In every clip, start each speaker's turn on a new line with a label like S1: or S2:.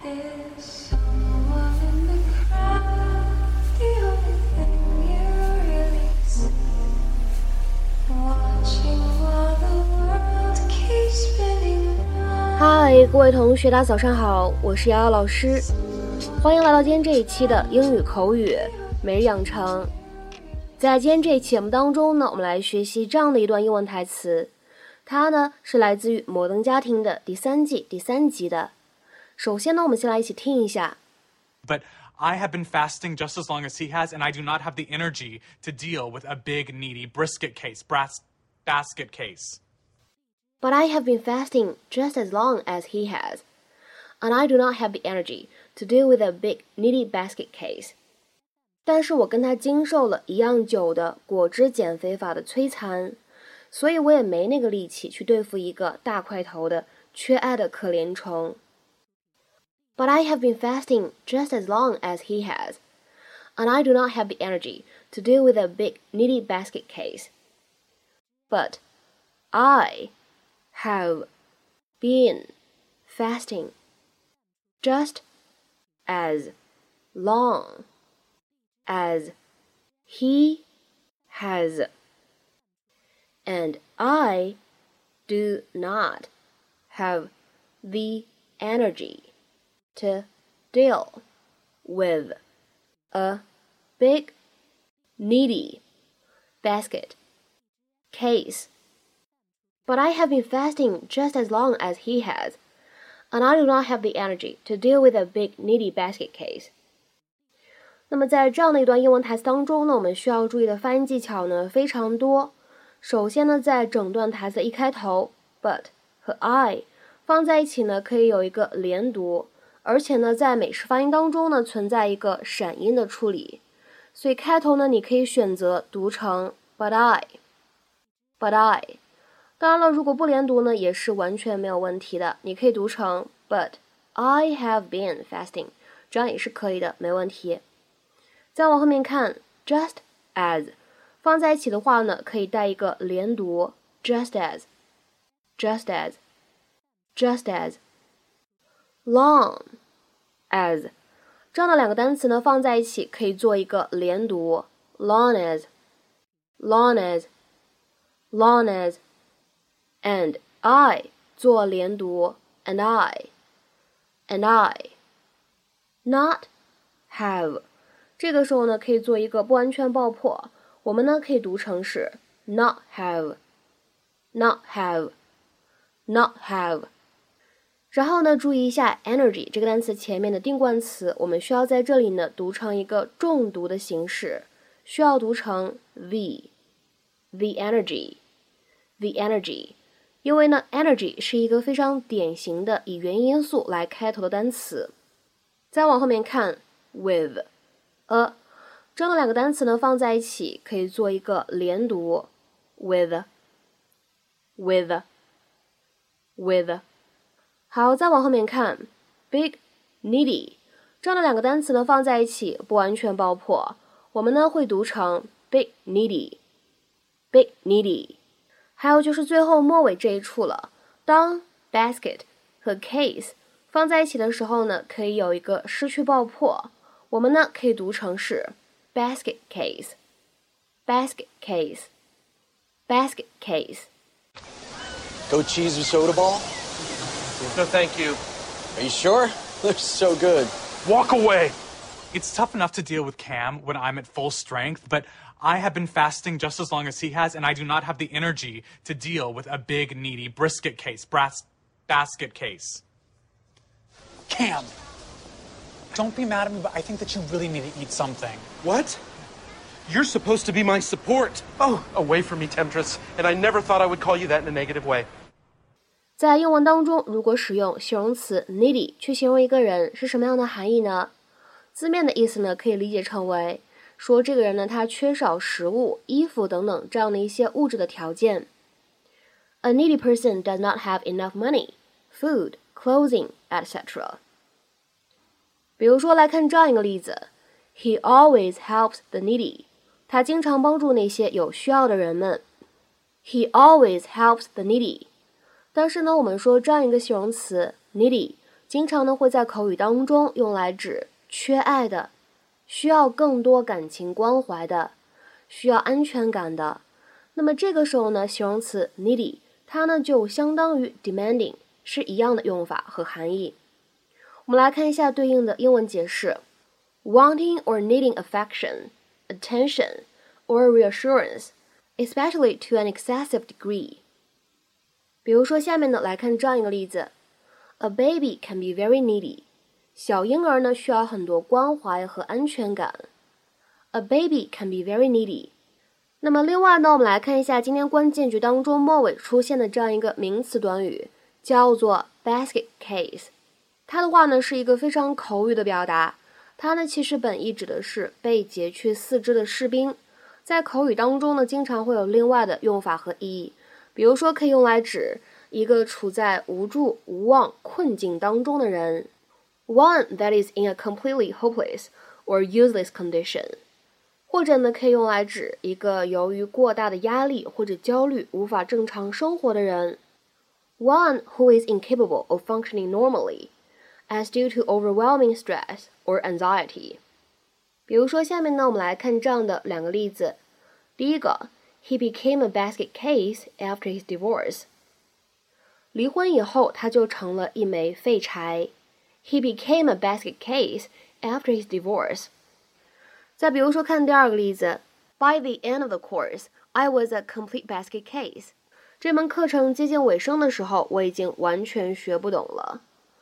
S1: 嗨，各位同学，大家早上好，我是瑶瑶老师，欢迎来到今天这一期的英语口语每日养成。在今天这一期节目当中呢，我们来学习这样的一段英文台词，它呢是来自于《摩登家庭》的第三季第三集的。首先呢，我们先来一起听一下。
S2: But I have been fasting just as long as he has, and I do not have the energy to deal with a big, needy brisket case, brass basket case.
S1: But I have been fasting just as long as he has, and I do not have the energy to deal with a big needy basket case. 但是我跟他经受了一样久的果汁减肥法的摧残，所以我也没那个力气去对付一个大块头的缺爱的可怜虫。 But I have been fasting just as long as he has, and I do not have the energy to deal with a big needy basket case. But I have been fasting just as long as he has, and I do not have the energy to deal with a big needy basket case. But I have been fasting just as long as he has, and I do not have the energy to deal with a big needy basket case. 那么在这样的一段英文台词当中呢，我们需要注意的发音技巧呢非常多。首先呢，在整段台词的一开头，but 和 I 放在一起呢，可以有一个连读， 而且呢，在美式发音当中呢，存在一个闪音的处理，所以开头呢，你可以选择读成 but I，but I。当然了，如果不连读呢，也是完全没有问题的。你可以读成 But I have been fasting，这样也是可以的，没问题。再往后面看，just as 放在一起的话呢，可以带一个连读，just as，just as，just as。Long as 这样的两个单词呢，放在一起可以做一个连读，long as，long as，long as。and I 做连读，and I，and I，not have，这个时候呢可以做一个不完全爆破，我们呢可以读成是 not have，not have，not have。然后呢，注意一下 energy 这个单词前面的定冠词，我们需要在这里呢读成一个重读的形式，需要读成 the，the energy，the energy。因为呢，energy 是一个非常典型的以元音素来开头的单词。再往后面看，with a 这样的两个单词呢放在一起可以做一个连读，with，with，with。好，再往后面看，big needy 这样的两个单词呢放在一起不完全爆破，我们呢会读成 big needy，big needy。还有就是最后末尾这一处了。当 basket 和 case 放在一起的时候呢，可以有一个失去爆破，我们呢可以读成是 basket case，basket case，basket case。
S3: Goat cheese or soda ball?
S4: No, thank you.
S3: Are you sure? They're so good.
S4: Walk away.
S2: It's tough enough to deal with Cam when I'm at full strength, but I have been fasting just as long as he has, and I do not have the energy to deal with a big, needy brisket case, brass basket case.
S5: Cam, don't be mad at me, but I think that you really need to eat something.
S4: What? You're supposed to be my support. Oh, away from me, Temptress. And I never thought I would call you that in a negative way.
S1: 在英文当中，如果使用形容词 needy 去形容一个人，是什么样的含义呢？字面的意思呢，可以理解成为说这个人呢，他缺少食物、衣服等等这样的一些物质的条件。A needy person does not have enough money, food, clothing, etc. 比如说，来看这样一个例子：He always helps the needy. 他经常帮助那些有需要的人们。He always helps the needy. 但是呢，我们说这样一个形容词 needy 经常呢会在口语当中用来指缺爱的、需要更多感情关怀的、需要安全感的。那么这个时候呢，形容词 needy 它呢就相当于 demanding，是一样的用法和含义。我们来看一下对应的英文解释：wanting or needing affection, attention, or reassurance, especially to an excessive degree。比如说，下面呢来看这样一个例子：A baby can be very needy。小婴儿呢需要很多关怀和安全感。A baby can be very needy。那么另外呢，我们来看一下今天关键句当中末尾出现的这样一个名词短语，叫做 basket case。它的话呢是一个非常口语的表达，它呢其实本意指的是被截去四肢的士兵，在口语当中呢经常会有另外的用法和意义。比如说，可以用来指一个处在无助、无望、困境当中的人，one that is in a completely hopeless or useless condition。或者呢，可以用来指一个由于过大的压力或者焦虑无法正常生活的人，one who is incapable of functioning normally as due to overwhelming stress or anxiety。比如说，下面呢，我们来看这样的两个例子。第一个。 He became a basket case after his divorce. 离婚以后，他就成了一枚废柴。He became a basket case after his divorce. 再比如说，看第二个例子，By the end of the course, I was a complete basket case. 这门课程接近尾声的时候，我已经完全学不懂了。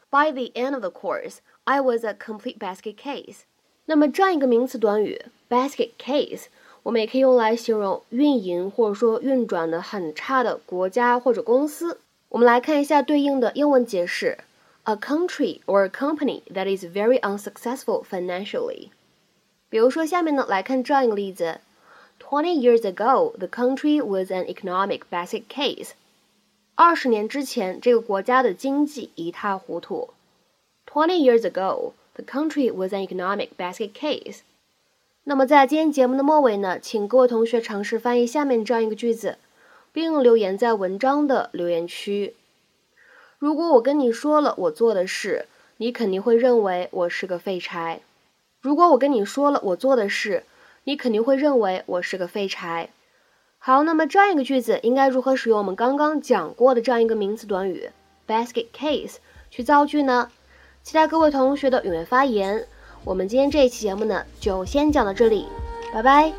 S1: By the end of the course, I was a complete basket case. 那么这样一个名词短语，basket case。 我们也可以用来形容运营或者说运转的很差的国家或者公司。我们来看一下对应的英文解释：a country or a company that is very unsuccessful financially。比如说，下面呢来看这样一个例子：Twenty years ago, the country was an economic basket case。二十年之前，这个国家的经济一塌糊涂。Twenty years ago, the country was an economic basket case。 那么在今天节目的末尾呢，请各位同学尝试翻译下面这样一个句子，并留言在文章的留言区。如果我跟你说了我做的事，你肯定会认为我是个废柴。如果我跟你说了我做的事，你肯定会认为我是个废柴。好，那么这样一个句子应该如何使用我们刚刚讲过的这样一个名词短语 basket case 去造句呢？期待各位同学的踊跃发言。我们今天这一期节目呢，就先讲到这里，拜拜。